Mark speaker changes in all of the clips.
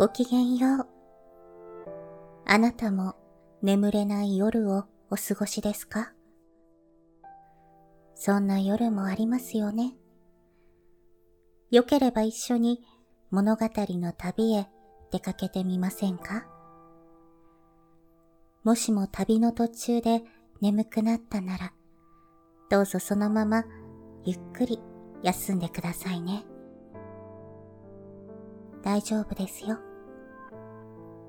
Speaker 1: ごきげんよう。あなたも眠れない夜をお過ごしですか？そんな夜もありますよね。よければ一緒に物語の旅へ出かけてみませんか？もしも旅の途中で眠くなったなら、どうぞそのままゆっくり休んでくださいね。大丈夫ですよ。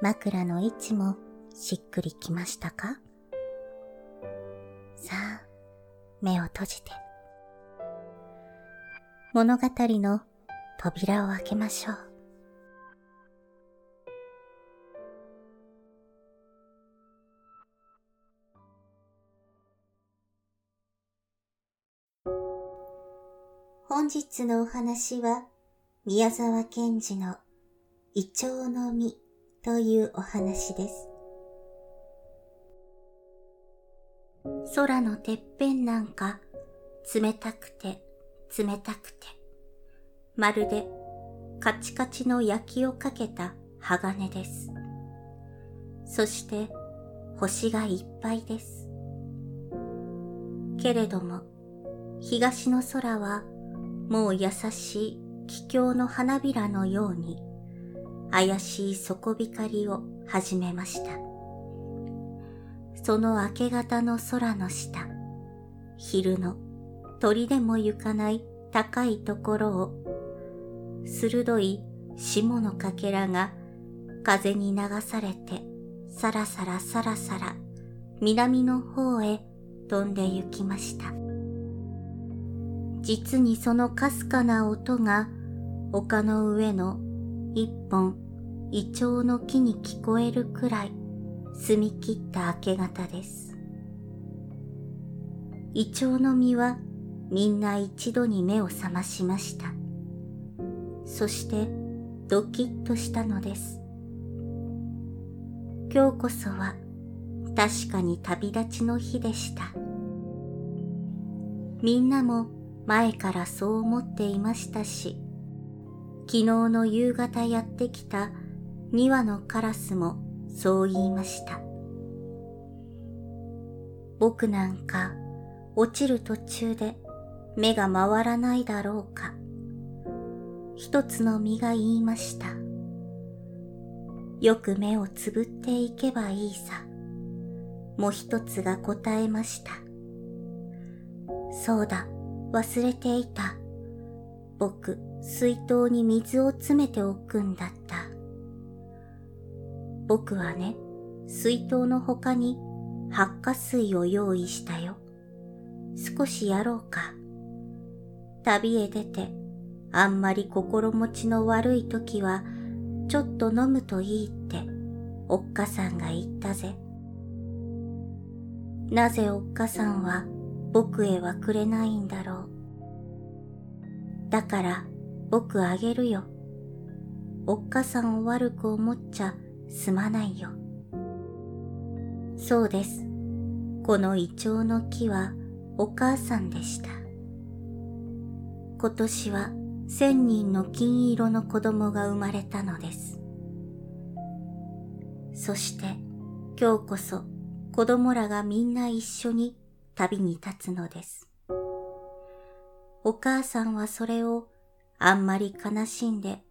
Speaker 1: 枕の位置もしっくりきましたか？さあ、目を閉じて。物語の扉を開けましょう。本日のお話は、宮沢賢治のイチョウの実というお話です。空のてっぺんなんか冷たくて冷たくて、まるでカチカチの焼きをかけた鋼です。そして星がいっぱいです。けれども東の空はもう優しい気境の花びらのように怪しい底光を始めました。その明け方の空の下、昼の鳥でも行かない高いところを、鋭い霜のかけらが風に流されて、さらさらさらさら南の方へ飛んで行きました。実にそのかすかな音が丘の上の一本イチョウの木に聞こえるくらい澄み切った明け方です。イチョウの実はみんな一度に目を覚ましました。そしてドキッとしたのです。今日こそは確かに旅立ちの日でした。みんなも前からそう思っていましたし、昨日の夕方やってきた2羽のカラスもそう言いました。僕なんか落ちる途中で目が回らないだろうか。一つの実が言いました。よく目をつぶっていけばいいさ。もう一つが答えました。そうだ。忘れていた。僕、水筒に水を詰めておくんだった。僕はね、水筒の他に発火水を用意したよ。少しやろうか。旅へ出て、あんまり心持ちの悪い時は、ちょっと飲むといいって、おっかさんが言ったぜ。なぜおっかさんは僕へはくれないんだろう。だから僕あげるよ。おっかさんを悪く思っちゃすまないよ。そうです。このイチョウの木はお母さんでした。今年は千人の金色の子供が生まれたのです。そして今日こそ子供らがみんな一緒に旅に立つのです。お母さんはそれをあんまり悲しんで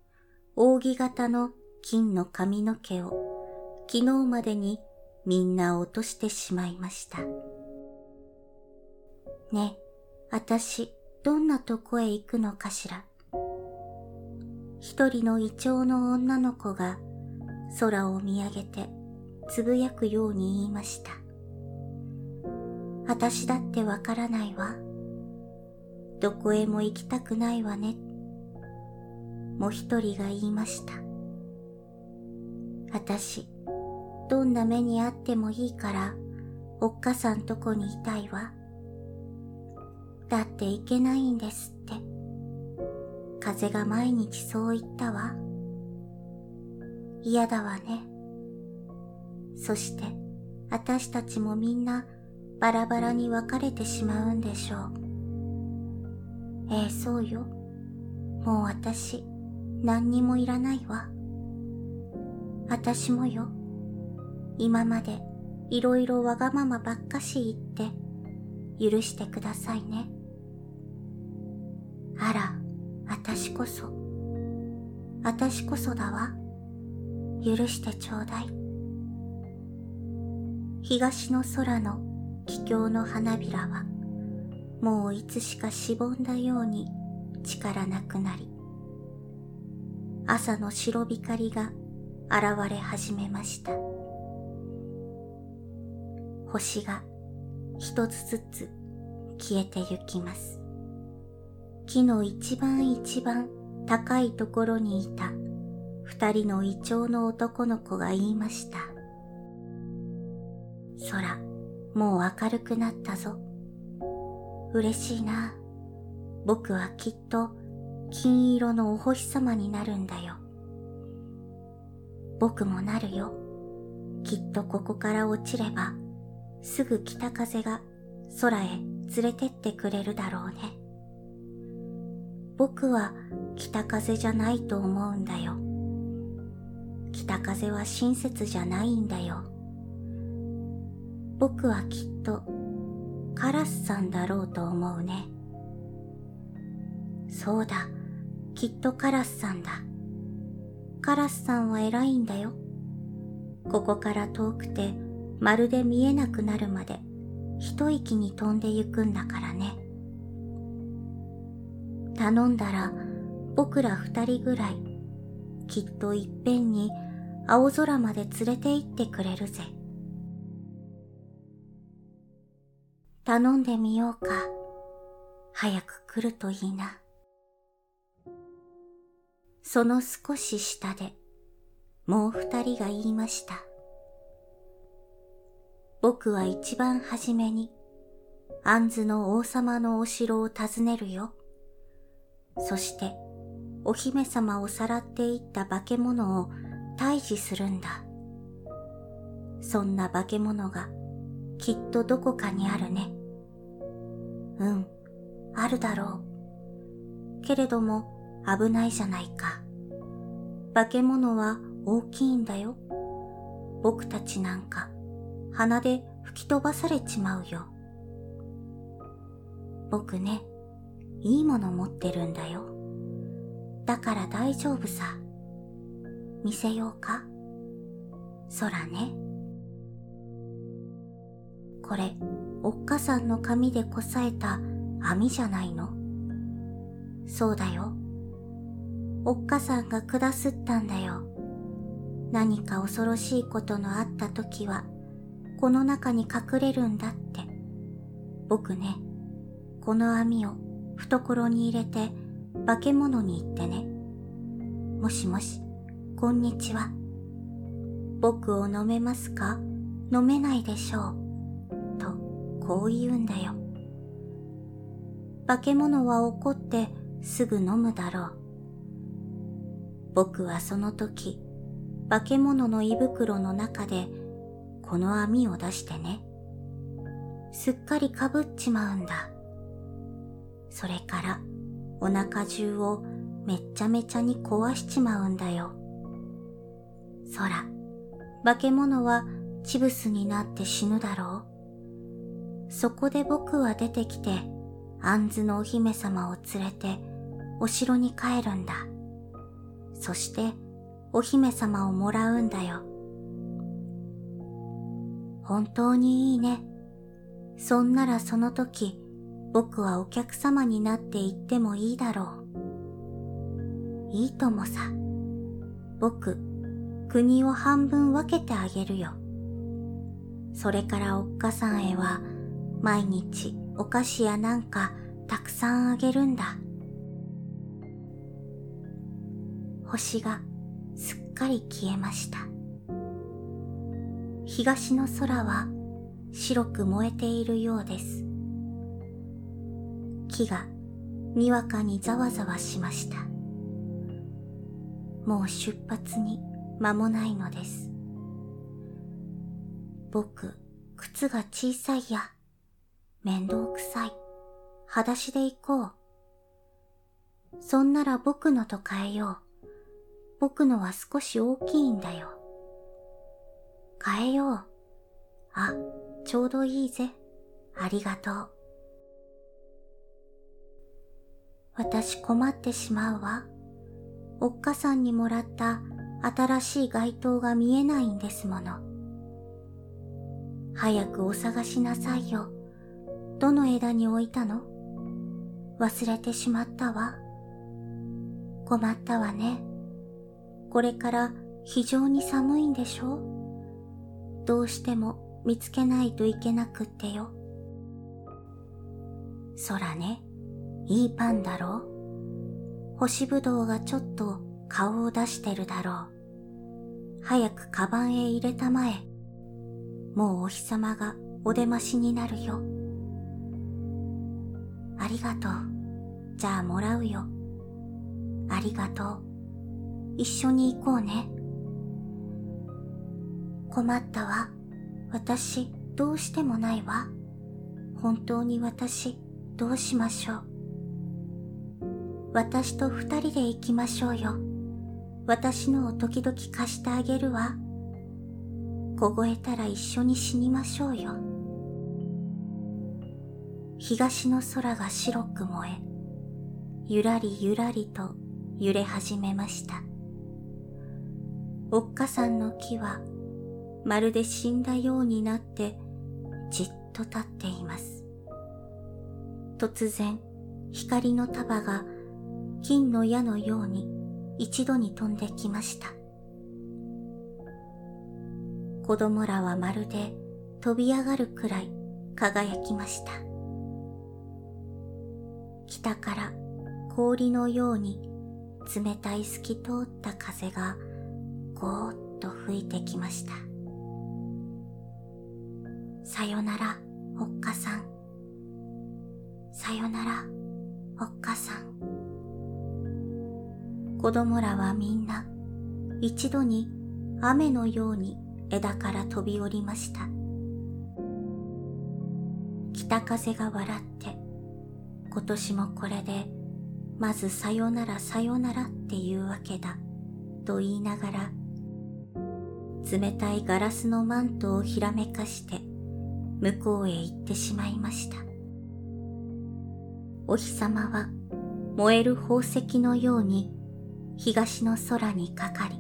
Speaker 1: 扇形の金の髪の毛を昨日までにみんな落としてしまいました。ね、あたしどんなとこへ行くのかしら。一人のイチョウの女の子が空を見上げてつぶやくように言いました。あたしだってわからないわ。どこへも行きたくないわね。もう一人が言いました。あたし、どんな目にあってもいいから、おっかさんとこにいたいわ。だっていけないんですって。風が毎日そう言ったわ。嫌だわね。そして、あたしたちもみんなバラバラに分かれてしまうんでしょう。ええ、そうよ。もう私、何にもいらないわ。あたしもよ。今までいろいろわがままばっかし言って許してくださいね。あら、あたしこそ、あたしこそだわ。許してちょうだい。東の空の気境の花びらは、もういつしかしぼんだように力なくなり、朝の白光が現れ始めました。星が一つずつ消えてゆきます。木の一番一番高いところにいた二人のイチョウの男の子が言いました。空、もう明るくなったぞ。嬉しいな。僕はきっと金色のお星様になるんだよ。僕もなるよ。きっとここから落ちればすぐ北風が空へ連れてってくれるだろうね。僕は北風じゃないと思うんだよ。北風は親切じゃないんだよ。僕はきっとカラスさんだろうと思うね。そうだ、きっとカラスさんだ。カラスさんは偉いんだよ。ここから遠くてまるで見えなくなるまで一息に飛んでゆくんだからね。頼んだら僕ら二人ぐらいきっといっぺんに青空まで連れて行ってくれるぜ。頼んでみようか。早く来るといいな。その少し下でもう二人が言いました。僕は一番初めに、杏ズの王様のお城を訪ねるよ。そして、お姫様をさらっていった化け物を退治するんだ。そんな化け物がきっとどこかにあるね。うん、あるだろう。けれども危ないじゃないか。化け物は大きいんだよ。僕たちなんか鼻で吹き飛ばされちまうよ。僕ね、いいもの持ってるんだよ。だから大丈夫さ。見せようか空ね。これ、おっかさんの髪でこさえた網じゃないの？そうだよ。おっかさんが下すったんだよ。何か恐ろしいことのあった時は、この中に隠れるんだって。僕ね、この網を懐に入れて化け物に言ってね。もしもし、こんにちは。僕を飲めますか？飲めないでしょう。と、こう言うんだよ。化け物は怒ってすぐ飲むだろう。僕はその時、化け物の胃袋の中でこの網を出してね。すっかりかぶっちまうんだ。それからお腹中をめっちゃめちゃに壊しちまうんだよ。空、化け物はチブスになって死ぬだろう。そこで僕は出てきて、アンのお姫様を連れてお城に帰るんだ。そしてお姫様をもらうんだよ。本当にいいね。そんならその時、僕はお客様になって行ってもいいだろう。いいともさ。僕、国を半分分けてあげるよ。それからおっかさんへは、毎日お菓子やなんかたくさんあげるんだ。星がすっかり消えました。東の空は白く燃えているようです。木がにわかにざわざわしました。もう出発に間もないのです。僕、靴が小さいや。面倒くさい。裸足で行こう。そんなら僕のと変えよう。僕のは少し大きいんだよ。変えよう。あ、ちょうどいいぜ。ありがとう。私困ってしまうわ。おっかさんにもらった新しい街灯が見えないんですもの。早くお探しなさいよ。どの枝に置いたの？忘れてしまったわ。困ったわね。これから非常に寒いんでしょ？どうしても見つけないといけなくってよ。そらね、いいパンだろ？う。干しぶどうがちょっと顔を出してるだろう。早くカバンへ入れたまえ。もうお日様がお出ましになるよ。ありがとう。じゃあもらうよ。ありがとう。一緒に行こうね。困ったわ。私、どうしてもないわ。本当に私、どうしましょう。私と二人で行きましょうよ。私のを時々貸してあげるわ。凍えたら一緒に死にましょうよ。東の空が白く燃え、ゆらりゆらりと揺れ始めました。おっかさんの木はまるで死んだようになってじっと立っています。突然光の束が金の矢のように一度に飛んできました。子供らはまるで飛び上がるくらい輝きました。北から氷のように冷たい透き通った風がゴーッと吹いてきました。さよなら、おっかさん。さよなら、おっかさん。子供らはみんな一度に雨のように枝から飛び降りました。北風が笑って、今年もこれで、まずさよならさよならっていうわけだ、と言いながら、冷たいガラスのマントをひらめかして、向こうへ行ってしまいました。お日様は燃える宝石のように東の空にかかり、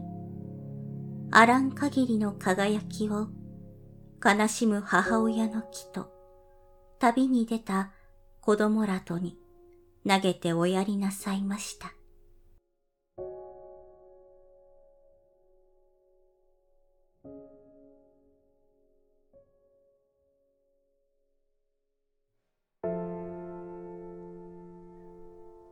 Speaker 1: あらん限りの輝きを悲しむ母親の木と旅に出た子供らとに投げておやりなさいました。